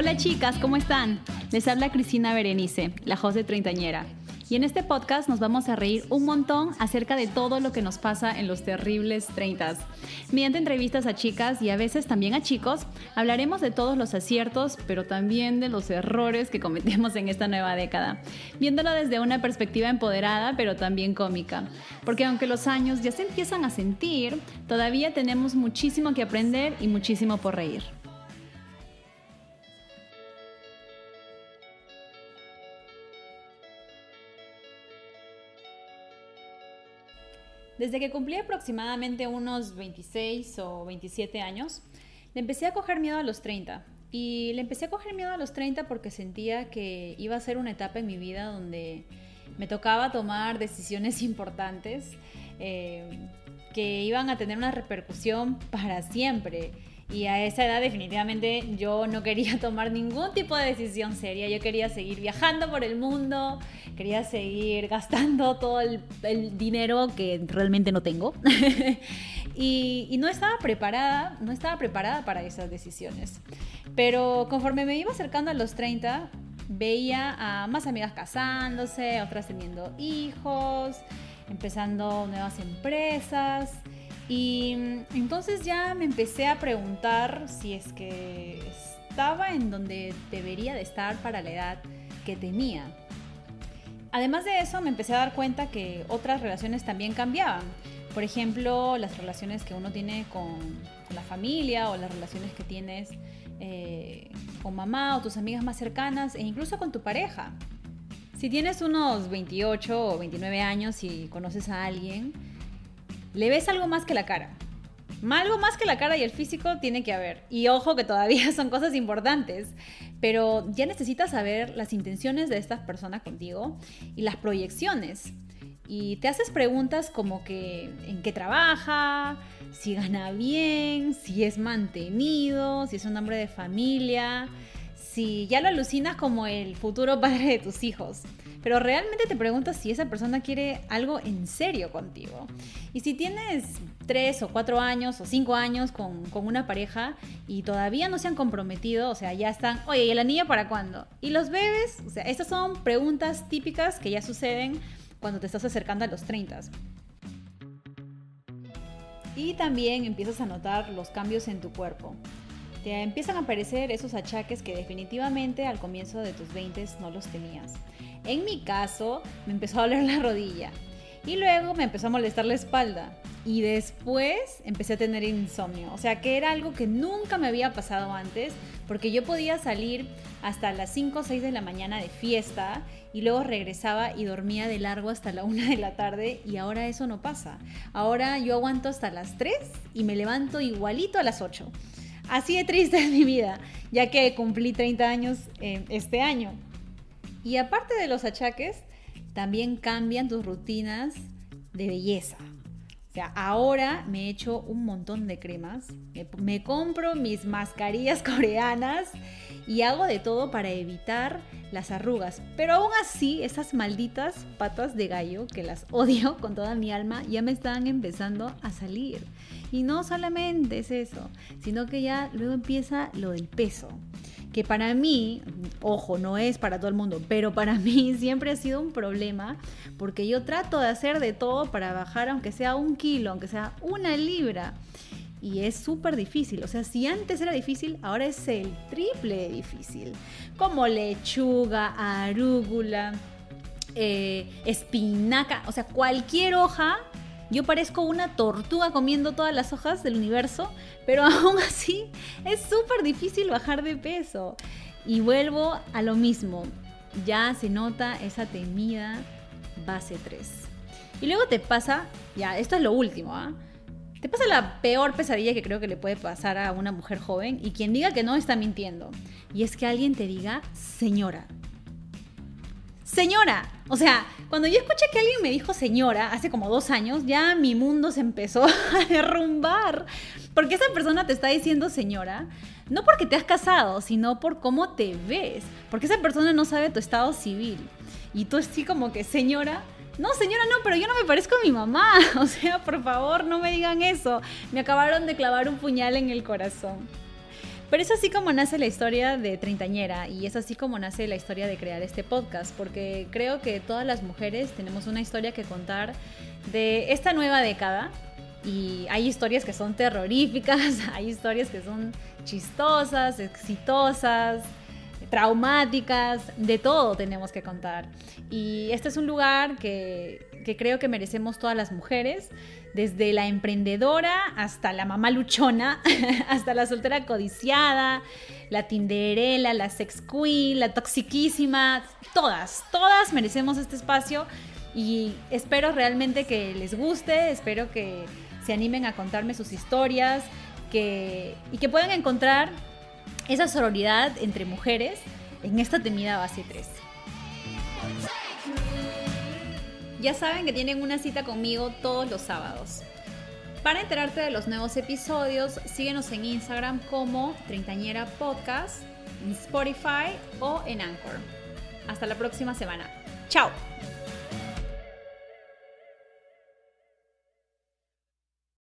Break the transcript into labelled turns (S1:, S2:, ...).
S1: Hola chicas, ¿cómo están? Les habla Cristina Berenice, la host de Treintañera. Y en este podcast nos vamos a reír un montón acerca de todo lo que nos pasa en los terribles 30. Mediante entrevistas a chicas y a veces también a chicos, hablaremos de todos los aciertos, pero también de los errores que cometemos en esta nueva década, viéndolo desde una perspectiva empoderada, pero también cómica. Porque aunque los años ya se empiezan a sentir, todavía tenemos muchísimo que aprender y muchísimo por reír. Desde que cumplí aproximadamente unos 26 o 27 años, le empecé a coger miedo a los 30. Y le empecé a coger miedo a los 30 porque sentía que iba a ser una etapa en mi vida donde me tocaba tomar decisiones importantes eh, que iban a tener una repercusión para siempre. Y a esa edad definitivamente yo no quería tomar ningún tipo de decisión seria. Yo quería seguir viajando por el mundo, quería seguir gastando todo el, dinero que realmente no tengo. y, y, no estaba preparada, no estaba preparada para esas decisiones. Pero conforme me iba acercando a los 30, veía a más amigas casándose, otras teniendo hijos, empezando nuevas empresas. Y mm, entonces ya me empecé a preguntar si es que estaba en donde debería de estar para la edad que tenía. Además de eso, me empecé a dar cuenta que otras relaciones también cambiaban. Por ejemplo, las relaciones que uno tiene con, la familia o las relaciones que tienes eh, con mamá o tus amigas más cercanas e incluso con tu pareja. Si tienes unos 28 o 29 años y conoces a alguien, le ves algo más que la cara. Algo más que la cara y el físico tiene que haber. Y ojo que todavía son cosas importantes, pero ya necesitas saber las intenciones de estas personas contigo y las proyecciones. Y te haces preguntas como que en qué trabaja, si gana bien, si es mantenido, si es un hombre de familia, si ya lo alucinas como el futuro padre de tus hijos pero realmente te preguntas si esa persona quiere algo en serio contigo. Y si tienes tres o cuatro años o cinco años con, una pareja y todavía no se han comprometido, o sea, ya están, oye, ¿y el anillo para cuándo? ¿Y los bebés? O sea, estas son preguntas típicas que ya suceden cuando te estás acercando a los 30. Y también empiezas a notar los cambios en tu cuerpo. Te empiezan a aparecer esos achaques que definitivamente al comienzo de tus 20 no los tenías. En mi caso, me empezó a doler la rodilla y luego me empezó a molestar la espalda y después empecé a tener insomnio. O sea, que era algo que nunca me había pasado antes porque yo podía salir hasta las 5 o 6 de la mañana de fiesta y luego regresaba y dormía de largo hasta la 1 de la tarde y ahora eso no pasa. Ahora yo aguanto hasta las 3 y me levanto igualito a las 8. Así de triste es mi vida, ya que cumplí 30 años eh, este año. Y aparte de los achaques, también cambian tus rutinas de belleza. O sea, ahora me echo un montón de cremas, me, compro mis mascarillas coreanas y hago de todo para evitar las arrugas. Pero aún así, esas malditas patas de gallo, que las odio con toda mi alma, ya me están empezando a salir. Y no solamente es eso, sino que ya luego empieza lo del peso que para mí, ojo, no es para todo el mundo, pero para mí siempre ha sido un problema porque yo trato de hacer de todo para bajar aunque sea un kilo, aunque sea una libra. Y es súper difícil. O sea, si antes era difícil, ahora es el triple difícil. Como lechuga, arúgula, eh, espinaca, o sea, cualquier hoja yo parezco una tortuga comiendo todas las hojas del universo, pero aún así es súper difícil bajar de peso. Y vuelvo a lo mismo, ya se nota esa temida base 3. Y luego te pasa, ya, esto es lo último, ¿ah? Te pasa la peor pesadilla que creo que le puede pasar a una mujer joven y quien diga que no está mintiendo. Y es que alguien te diga, señora, señora. O sea, cuando yo escuché que alguien me dijo señora hace como dos años, ya mi mundo se empezó a derrumbar. Porque esa persona te está diciendo señora, no porque te has casado, sino por cómo te ves. Porque esa persona no sabe tu estado civil. Y tú así como que, señora, no, señora, no, pero yo no me parezco a mi mamá. O sea, por favor, no me digan eso. Me acabaron de clavar un puñal en el corazón. Pero es así como nace la historia de Treintañera y es así como nace la historia de crear este podcast, porque creo que todas las mujeres tenemos una historia que contar de esta nueva década y hay historias que son terroríficas, hay historias que son chistosas, exitosas, traumáticas, de todo tenemos que contar. Y este es un lugar que, que creo que merecemos todas las mujeres desde la emprendedora hasta la mamá luchona, hasta la soltera codiciada, la tinderela, la sex queen, la toxiquísima, todas, todas merecemos este espacio y espero realmente que les guste, espero que se animen a contarme sus historias que, y que puedan encontrar esa sororidad entre mujeres en esta temida base 3. Ya saben que tienen una cita conmigo todos los sábados. Para enterarte de los nuevos episodios, síguenos en Instagram como Treintañera Podcast, en Spotify o en Anchor. Hasta la próxima semana. ¡Chao!